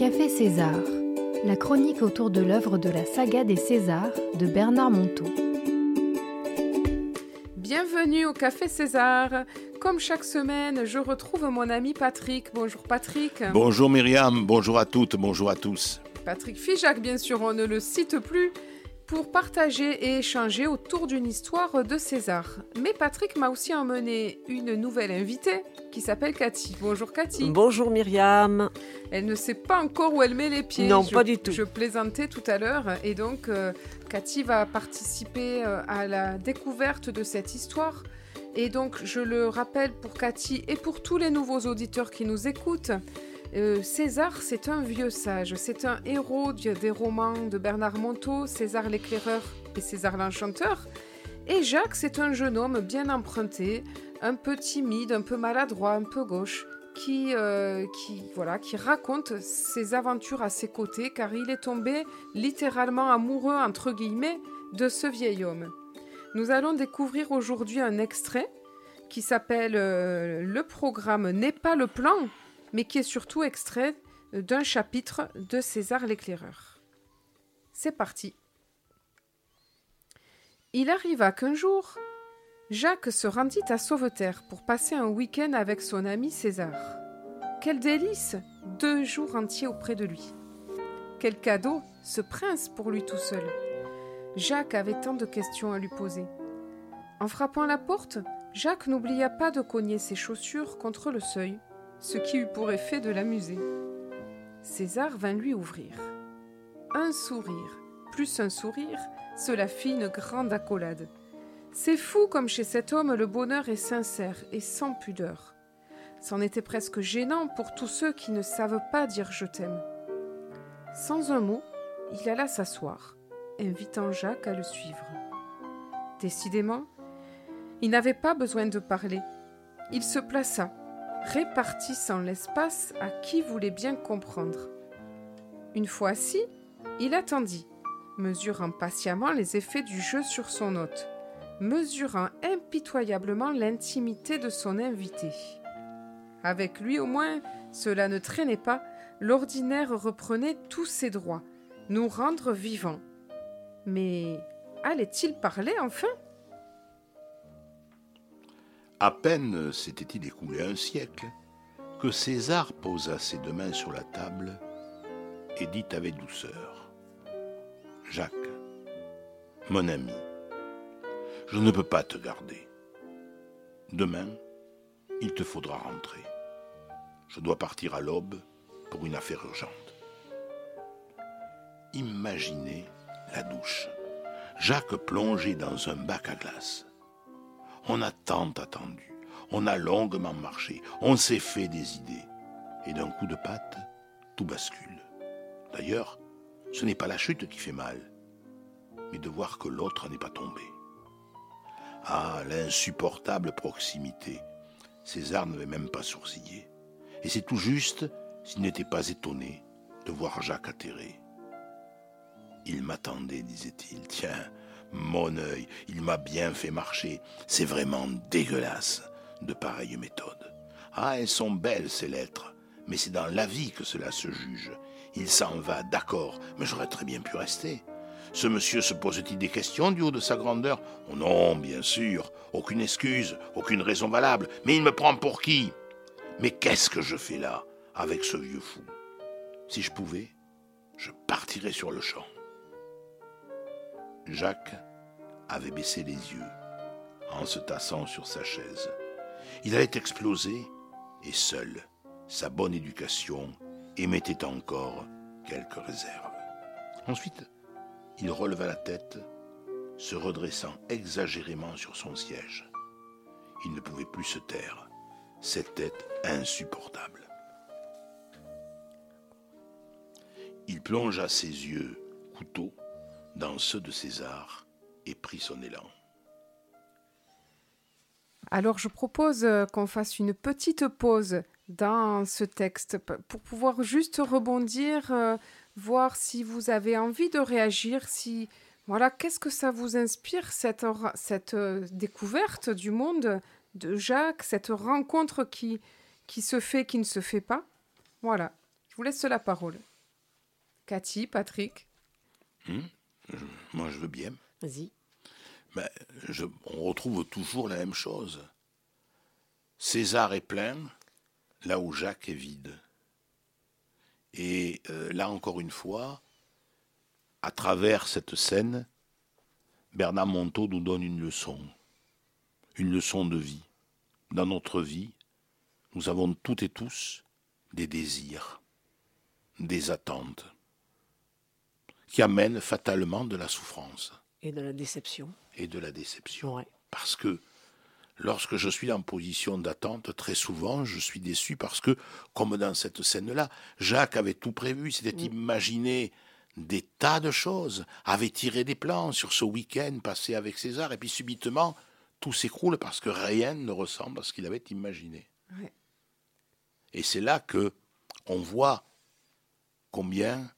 Café César, la chronique autour de l'œuvre de la saga des Césars de Bernard Monteau. Bienvenue au Café César. Comme chaque semaine, je retrouve mon ami Patrick. Bonjour Patrick. Bonjour Myriam, bonjour à toutes, bonjour à tous. Patrick Fijac, bien sûr, on ne le cite plus pour partager et échanger autour d'une histoire de César. Mais Patrick m'a aussi emmené une nouvelle invitée qui s'appelle Cathy. Bonjour Cathy. Bonjour Myriam. Elle ne sait pas encore où elle met les pieds. Non, Je- pas du tout. Je plaisantais tout à l'heure et donc euh, Cathy va participer euh, à la découverte de cette histoire. Et donc je le rappelle pour Cathy et pour tous les nouveaux auditeurs qui nous écoutent. Euh, César, c'est un vieux sage, c'est un héros des romans de Bernard Monteau, César l'éclaireur et César l'enchanteur. Et Jacques, c'est un jeune homme bien emprunté, un peu timide, un peu maladroit, un peu gauche, qui, euh, qui, voilà, qui raconte ses aventures à ses côtés, car il est tombé littéralement amoureux, entre guillemets, de ce vieil homme. Nous allons découvrir aujourd'hui un extrait qui s'appelle euh, Le programme n'est pas le plan, mais qui est surtout extrait d'un chapitre de César l'éclaireur. C'est parti. Il arriva qu'un jour, Jacques se rendit à Sauveterre pour passer un week-end avec son ami César. Quel délice Deux jours entiers auprès de lui. Quel cadeau Ce prince pour lui tout seul. Jacques avait tant de questions à lui poser. En frappant la porte, Jacques n'oublia pas de cogner ses chaussures contre le seuil, ce qui eut pour effet de l'amuser. César vint lui ouvrir. Un sourire, plus un sourire, cela fit une grande accolade. C'est fou comme chez cet homme le bonheur est sincère et sans pudeur. C'en était presque gênant pour tous ceux qui ne savent pas dire je t'aime. Sans un mot, il alla s'asseoir, invitant Jacques à le suivre. Décidément, il n'avait pas besoin de parler. Il se plaça, répartissant l'espace à qui voulait bien comprendre. Une fois assis, il attendit, mesurant patiemment les effets du jeu sur son hôte, mesurant impitoyablement l'intimité de son invité. Avec lui au moins, cela ne traînait pas, l'ordinaire reprenait tous ses droits, nous rendre vivants. Mais allait-il parler enfin? À peine s'était-il écoulé un siècle que César posa ses deux mains sur la table et dit avec douceur Jacques, mon ami, je ne peux pas te garder. Demain, il te faudra rentrer. Je dois partir à l'aube pour une affaire urgente. Imaginez la douche. Jacques plongé dans un bac à glace. On a tant attendu, on a longuement marché, on s'est fait des idées. Et d'un coup de patte, tout bascule. D'ailleurs, ce n'est pas la chute qui fait mal, mais de voir que l'autre n'est pas tombé. Ah, l'insupportable proximité. César n'avait même pas sourcillé. Et c'est tout juste s'il n'était pas étonné de voir Jacques atterré. Il m'attendait, disait-il. Tiens, mon œil, il m'a bien fait marcher. C'est vraiment dégueulasse de pareilles méthodes. Ah, elles sont belles, ces lettres, mais c'est dans la vie que cela se juge. Il s'en va, d'accord, mais j'aurais très bien pu rester. Ce monsieur se pose-t-il des questions du haut de sa grandeur? Oh non, bien sûr, aucune excuse, aucune raison valable, mais il me prend pour qui? Mais qu'est-ce que je fais là, avec ce vieux fou? Si je pouvais, je partirais sur le champ. Jacques avait baissé les yeux en se tassant sur sa chaise. Il allait exploser et seul, sa bonne éducation émettait encore quelques réserves. Ensuite, il releva la tête, se redressant exagérément sur son siège. Il ne pouvait plus se taire, cette tête insupportable. Il plongea ses yeux, couteau, dans ceux de César et prit son élan. Alors je propose euh, qu'on fasse une petite pause dans ce texte pour pouvoir juste rebondir, euh, voir si vous avez envie de réagir, si voilà, qu'est-ce que ça vous inspire cette, cette euh, découverte du monde de Jacques, cette rencontre qui, qui se fait, qui ne se fait pas? Voilà, je vous laisse la parole. Cathy, Patrick je- moi, je veux bien. Vas-y. Ben, je- on retrouve toujours la même chose. César est plein, là où Jacques est vide. Et euh, là encore une fois, à travers cette scène, Bernard Monteau nous donne une leçon, une leçon de vie. Dans notre vie, nous avons toutes et tous des désirs, des attentes, qui amènent fatalement de la souffrance Et de la déception. et de la déception. Ouais. Parce que lorsque je suis en position d'attente, très souvent, je suis déçu parce que, comme dans cette scène-là, Jacques avait tout prévu, il s'était imaginé des tas de choses, avait tiré des plans sur ce week-end passé avec César, et puis subitement, tout s'écroule parce que rien ne ressemble à ce qu'il avait imaginé. Ouais. Et c'est là que on voit combien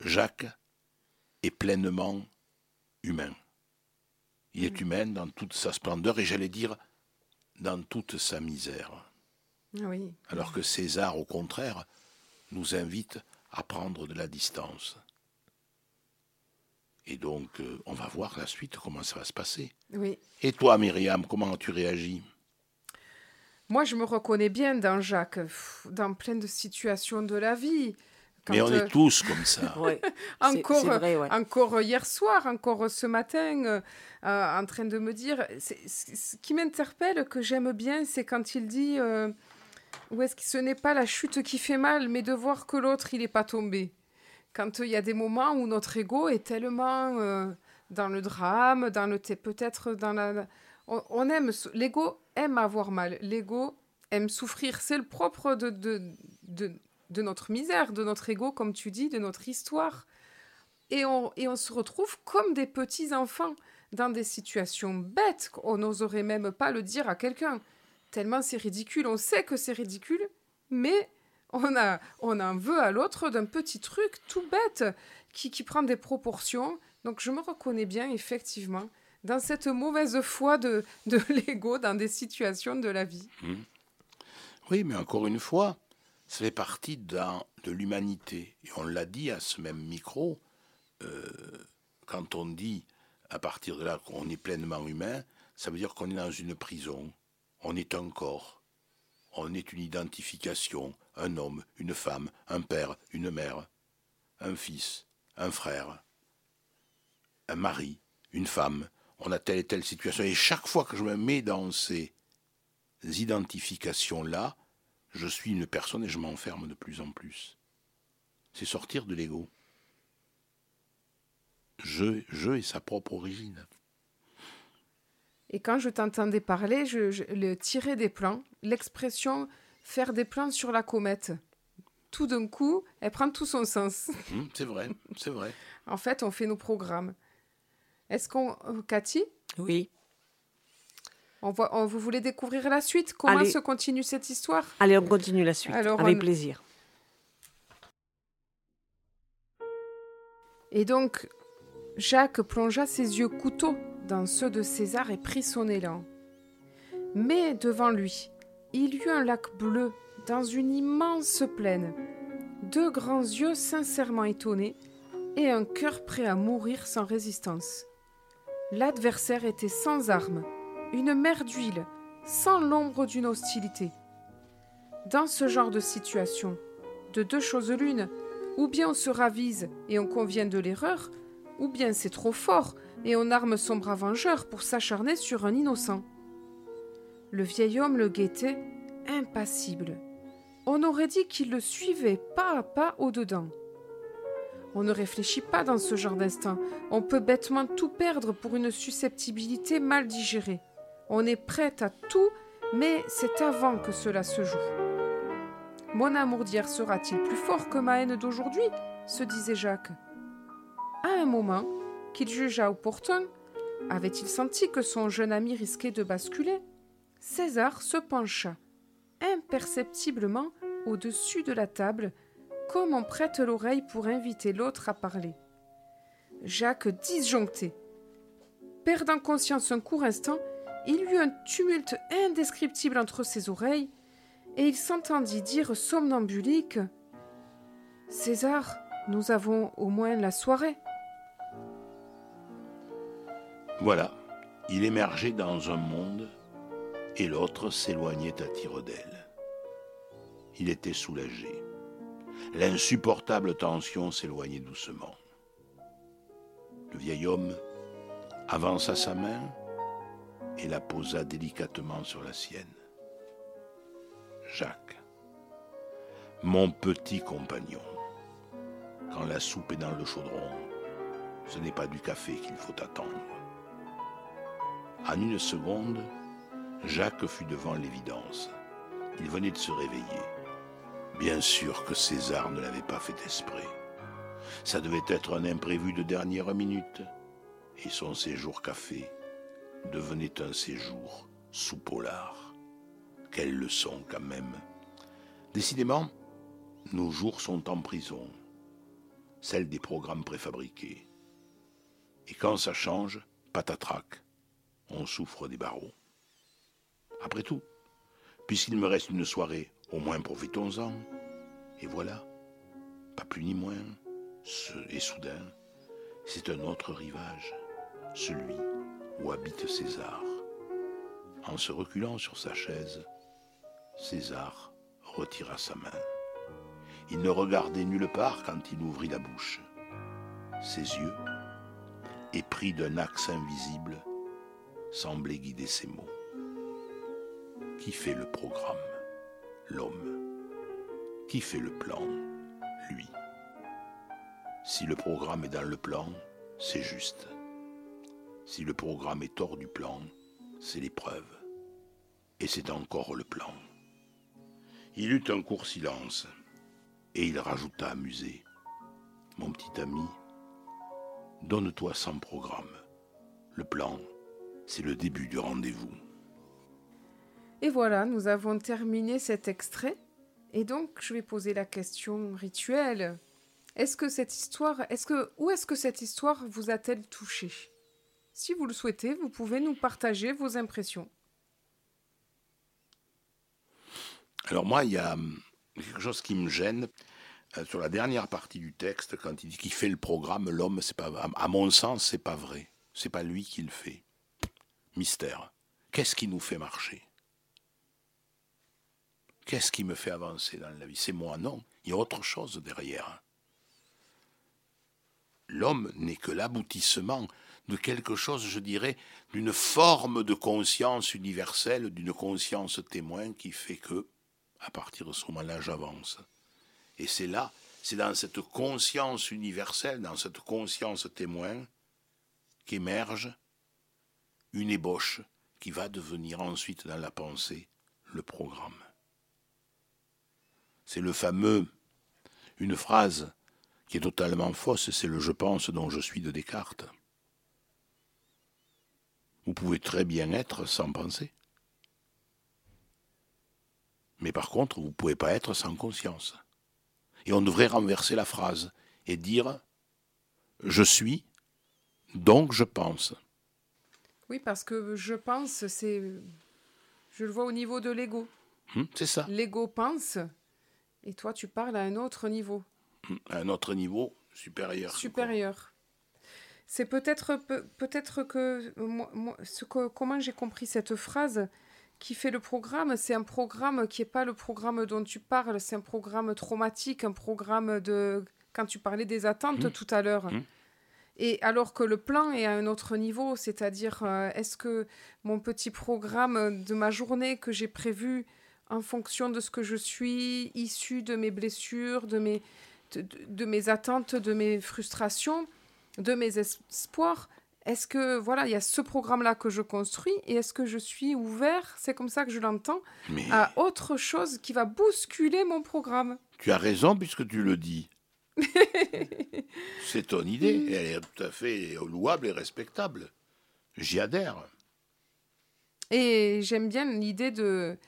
Jacques est pleinement humain. Il est humain dans toute sa splendeur et j'allais dire dans toute sa misère. Oui. Alors que César, au contraire, nous invite à prendre de la distance. Et donc, euh, on va voir la suite, comment ça va se passer. Oui. Et toi, Myriam, comment tu réagis? Moi, je me reconnais bien dans Jacques, dans plein de situations de la vie. Mais on euh, est tous comme ça. Ouais. Encore, c'est vrai, ouais. encore hier soir, encore ce matin, euh, euh, en train de me dire. c'est- c'est- Ce qui m'interpelle, que j'aime bien, c'est quand il dit euh, où est-ce que ce n'est pas la chute qui fait mal, mais de voir que l'autre, il n'est pas tombé. Quand euh, il y a des moments où notre ego est tellement euh, dans le drame, dans le thé- peut-être dans la. On, on aime. L'ego aime avoir mal. L'ego aime souffrir. C'est le propre de, de, de, de notre misère, de notre ego, comme tu dis, de notre histoire. Et on, et on se retrouve comme des petits enfants dans des situations bêtes. On n'oserait même pas le dire à quelqu'un. Tellement c'est ridicule. On sait que c'est ridicule, mais on, a, on en veut à l'autre d'un petit truc tout bête qui, qui prend des proportions. Donc je me reconnais bien, effectivement, dans cette mauvaise foi de, de l'ego dans des situations de la vie. Oui, mais encore une fois, ça fait partie de l'humanité. Et on l'a dit à ce même micro, euh, quand on dit à partir de là qu'on est pleinement humain, ça veut dire qu'on est dans une prison, on est un corps, on est une identification, un homme, une femme, un père, une mère, un fils, un frère, un mari, une femme. On a telle et telle situation. Et chaque fois que je me mets dans ces identifications-là, je suis une personne et je m'enferme de plus en plus. C'est sortir de l'ego. Je, je et sa propre origine. Et quand je t'entendais parler, je, je- le tirer des plans, l'expression faire des plans sur la comète, tout d'un coup, elle prend tout son sens. Hum, c'est vrai, c'est vrai. En fait, on fait nos programmes. Est-ce qu'on, Cathy, Oui. On voit, on- vous voulez découvrir la suite? Comment Allez. se continue cette histoire? Allez, on continue la suite. Alors, avec on- plaisir. Et donc, Jacques plongea ses yeux couteaux dans ceux de César et prit son élan. Mais devant lui, il y eut un lac bleu dans une immense plaine, deux grands yeux sincèrement étonnés et un cœur prêt à mourir sans résistance. L'adversaire était sans armes, une mer d'huile, sans l'ombre d'une hostilité. Dans ce genre de situation, de deux choses l'une, ou bien on se ravise et on convient de l'erreur, ou bien c'est trop fort et on arme son bras vengeur pour s'acharner sur un innocent. Le vieil homme le guettait, impassible. On aurait dit qu'il le suivait pas à pas au-dedans. On ne réfléchit pas dans ce genre d'instant. On peut bêtement tout perdre pour une susceptibilité mal digérée. On est prêt à tout, mais c'est avant que cela se joue. Mon amour d'hier sera-t-il plus fort que ma haine d'aujourd'hui? se disait Jacques. À un moment, qu'il jugea opportun, avait-il senti que son jeune ami risquait de basculer? César se pencha, imperceptiblement, au-dessus de la table, comme on prête l'oreille pour inviter l'autre à parler. Jacques disjonctait. Perdant conscience un court instant, il eut un tumulte indescriptible entre ses oreilles, et il s'entendit dire somnambulique César, nous avons au moins la soirée. Voilà, il émergeait dans un monde et l'autre s'éloignait à tire d'aile. Il était soulagé. L'insupportable tension s'éloignait doucement. Le vieil homme avança sa main et la posa délicatement sur la sienne. Jacques, mon petit compagnon, quand la soupe est dans le chaudron, ce n'est pas du café qu'il faut attendre. En une seconde, Jacques fut devant l'évidence. Il venait de se réveiller. Bien sûr que César ne l'avait pas fait esprit. Ça devait être un imprévu de dernière minute. Et son séjour café devenait un séjour sous polar. Quelle leçon quand même. Décidément, nos jours sont en prison, celle des programmes préfabriqués. Et quand ça change, patatrac, on souffre des barreaux. Après tout, puisqu'il me reste une soirée, au moins profitons-en. Et voilà, pas plus ni moins, et soudain, c'est un autre rivage, celui où habite César. En se reculant sur sa chaise, César retira sa main. Il ne regardait nulle part quand il ouvrit la bouche. Ses yeux, épris d'un axe invisible, semblaient guider ses mots. Qui fait le programme? L'homme. Qui fait le plan? Lui. Si le programme est dans le plan, c'est juste. Si le programme est hors du plan, c'est l'épreuve. Et c'est encore le plan. Il eut un court silence, et il rajouta amusé. Mon petit ami, donne-toi sans programme. Le plan, c'est le début du rendez-vous. Et voilà, nous avons terminé cet extrait. Et donc, je vais poser la question rituelle. Est-ce que cette histoire, est-ce que, où est-ce que cette histoire vous a-t-elle touché? Si vous le souhaitez, vous pouvez nous partager vos impressions. Alors moi, il y a hum, quelque chose qui me gêne euh, sur la dernière partie du texte quand il dit qu'il fait le programme. L'homme, c'est pas, à mon sens, c'est pas vrai. C'est pas lui qui le fait. Mystère. Qu'est-ce qui nous fait marcher? Qu'est-ce qui me fait avancer dans la vie? C'est moi, non. Il y a autre chose derrière l'homme n'est que l'aboutissement de quelque chose, je dirais, d'une forme de conscience universelle, d'une conscience témoin qui fait que, à partir de ce moment-là, j'avance. Et c'est là, c'est dans cette conscience universelle, dans cette conscience témoin, qu'émerge une ébauche qui va devenir ensuite dans la pensée le programme. C'est le fameux, une phrase qui est totalement fausse, c'est le je pense dont je suis de Descartes. Vous pouvez très bien être sans penser. Mais par contre, vous ne pouvez pas être sans conscience. Et on devrait renverser la phrase et dire je suis, donc je pense. Oui, parce que je pense, c'est. Je le vois au niveau de l'ego. Hum, c'est ça. L'ego pense, et toi, tu parles à un autre niveau à un autre niveau supérieur. Supérieur. C'est peut-être peut-être que, moi, ce que comment j'ai compris cette phrase qui fait le programme, c'est un programme qui n'est pas le programme dont tu parles, c'est un programme traumatique, un programme de quand tu parlais des attentes mmh. tout à l'heure. Mmh. Et alors que le plan est à un autre niveau, c'est-à-dire euh, est-ce que mon petit programme de ma journée que j'ai prévu en fonction de ce que je suis, issu de mes blessures, de mes, de, mes attentes, de mes frustrations, de mes espoirs. Est-ce que, voilà, il y a ce programme-là que je construis et est-ce que je suis ouvert, c'est comme ça que je l'entends, à autre chose qui va bousculer mon programme Tu as raison puisque tu le dis. c'est ton idée et elle est tout à fait louable et respectable. J'y adhère. Et j'aime bien l'idée de...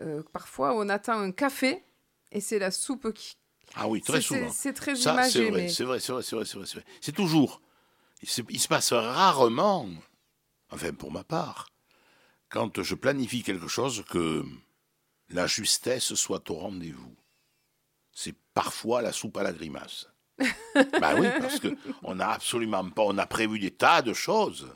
Euh, parfois, on attend un café et c'est la soupe qui, ah oui, très souvent. C'est très imagé. C'est vrai, c'est vrai, c'est vrai, c'est vrai, c'est vrai. C'est toujours. Il se, passe rarement, enfin pour ma part, quand je planifie quelque chose que la justesse soit au rendez-vous. C'est parfois la soupe à la grimace. bah oui, parce que on n'a absolument pas, on a prévu des tas de choses.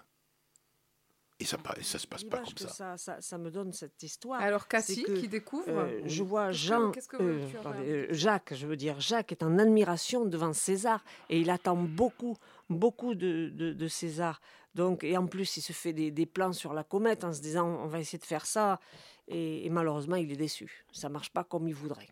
Et ça ne se passe pas comme ça. Ça, ça. me donne cette histoire. Alors Cassie qui découvre. Euh, je vois Jean, que, euh, euh, Jacques, je veux dire, Jacques est en admiration devant César et il attend beaucoup, beaucoup de, de, César. Donc, et en plus, il se fait des, des, plans sur la comète en se disant on va essayer de faire ça. Et, malheureusement, il est déçu. Ça marche pas comme il voudrait.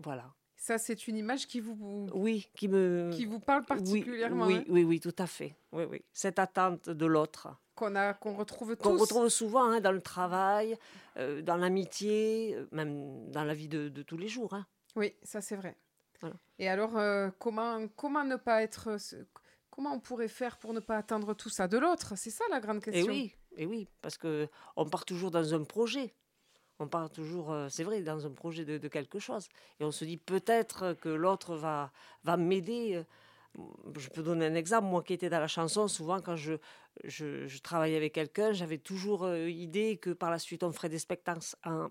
Voilà. Ça, c'est une image qui vous, oui, qui me, qui vous parle particulièrement. Oui, oui, oui, tout à fait. Oui, oui. Cette attente de l'autre qu'on a, qu'on retrouve tous. Qu'on retrouve souvent hein, dans le travail, euh, dans l'amitié, euh, même dans la vie de, tous les jours. Hein. Oui, ça c'est vrai. Et alors, euh, comment, comment ne pas être, comment on pourrait faire pour ne pas attendre tout ça de l'autre? C'est ça la grande question. Et oui, et oui, parce que on part toujours dans un projet. On part toujours, c'est vrai, dans un projet de, de, quelque chose. Et on se dit peut-être que l'autre va, va m'aider je peux donner un exemple. Moi qui étais dans la chanson, souvent quand je, je, travaillais avec quelqu'un, j'avais toujours euh, idée que par la suite on ferait des spectacles,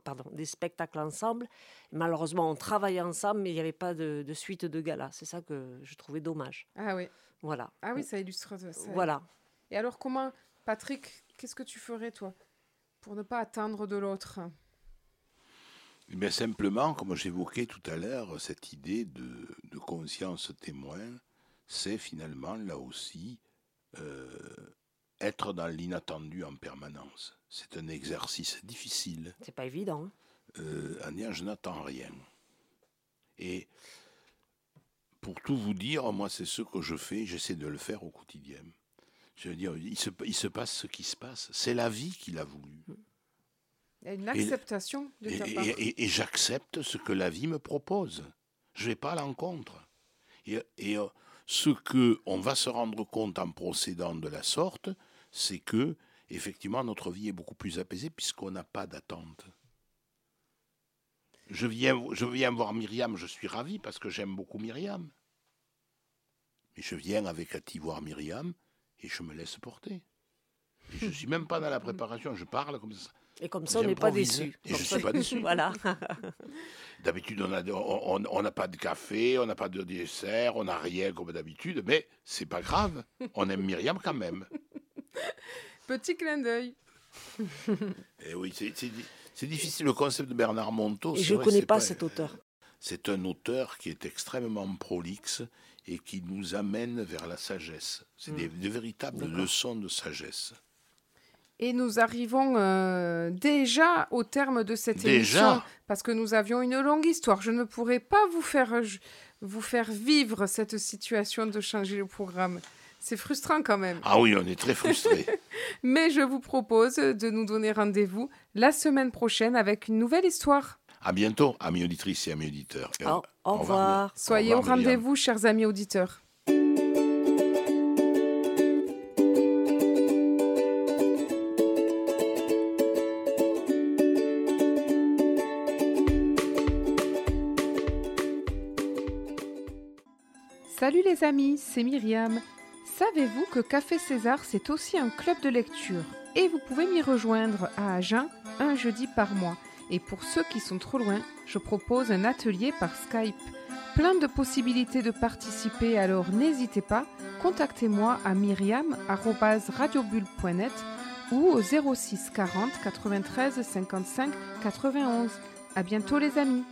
pardon, des spectacles ensemble. Malheureusement, on travaillait ensemble, mais il n'y avait pas de, suite de gala. C'est ça que je trouvais dommage. Ah oui. Voilà. Ah oui, ça illustre ça. Voilà. Et alors, comment, Patrick, qu'est-ce que tu ferais, toi, pour ne pas attendre de l'autre? Mais eh simplement, comme j'évoquais tout à l'heure, cette idée de, de conscience témoin, c'est finalement là aussi euh, être dans l'inattendu en permanence. C'est un exercice difficile. C'est pas évident. Hein. Euh, je n'attends rien. Et pour tout vous dire, moi, c'est ce que je fais, j'essaie de le faire au quotidien. Je veux dire, il se, il se passe ce qui se passe. C'est la vie qui l'a voulu. Il y a une acceptation de ta part. Et, j'accepte ce que la vie me propose. Je ne vais pas à l'encontre. Et, et euh, ce que on va se rendre compte en procédant de la sorte, c'est que effectivement notre vie est beaucoup plus apaisée puisqu'on n'a pas d'attente. Je viens, voir Myriam, je suis ravi parce que j'aime beaucoup Myriam. Mais je viens avec Cathy voir Myriam et je me laisse porter. je ne suis même pas dans la préparation, je parle comme ça. Et comme ça, on n'est pas déçu. Et je ne suis pas déçu. voilà. D'habitude, on n'a pas de café, on n'a pas de dessert, on n'a rien comme d'habitude, mais c'est pas grave. On aime Myriam quand même. Petit clin d'œil. Et eh oui, c'est difficile. Le concept de Bernard Monteau. Et je ne connais pas, cet auteur. C'est un auteur qui est extrêmement prolixe et qui nous amène vers la sagesse. C'est des, hmm. véritables leçons de sagesse. Et nous arrivons euh, déjà au terme de cette émission parce que nous avions une longue histoire. Je ne pourrais pas vous faire, vous faire vivre cette situation de changer le programme. C'est frustrant quand même. Ah oui, on est très frustrés. Mais je vous propose de nous donner rendez-vous la semaine prochaine avec une nouvelle histoire. À bientôt, amis auditrices et amis auditeurs. au, au, revoir. Soyez au rendez-vous, chers amis auditeurs. Salut les amis, c'est Myriam. Savez-vous que Café César, c'est aussi un club de lecture? Et vous pouvez m'y rejoindre à Agen un jeudi par mois. Et pour ceux qui sont trop loin, je propose un atelier par Skype. Plein de possibilités de participer, alors n'hésitez pas, contactez-moi à myriam.radiobulle.net ou au 06 40 93 55 91. À bientôt les amis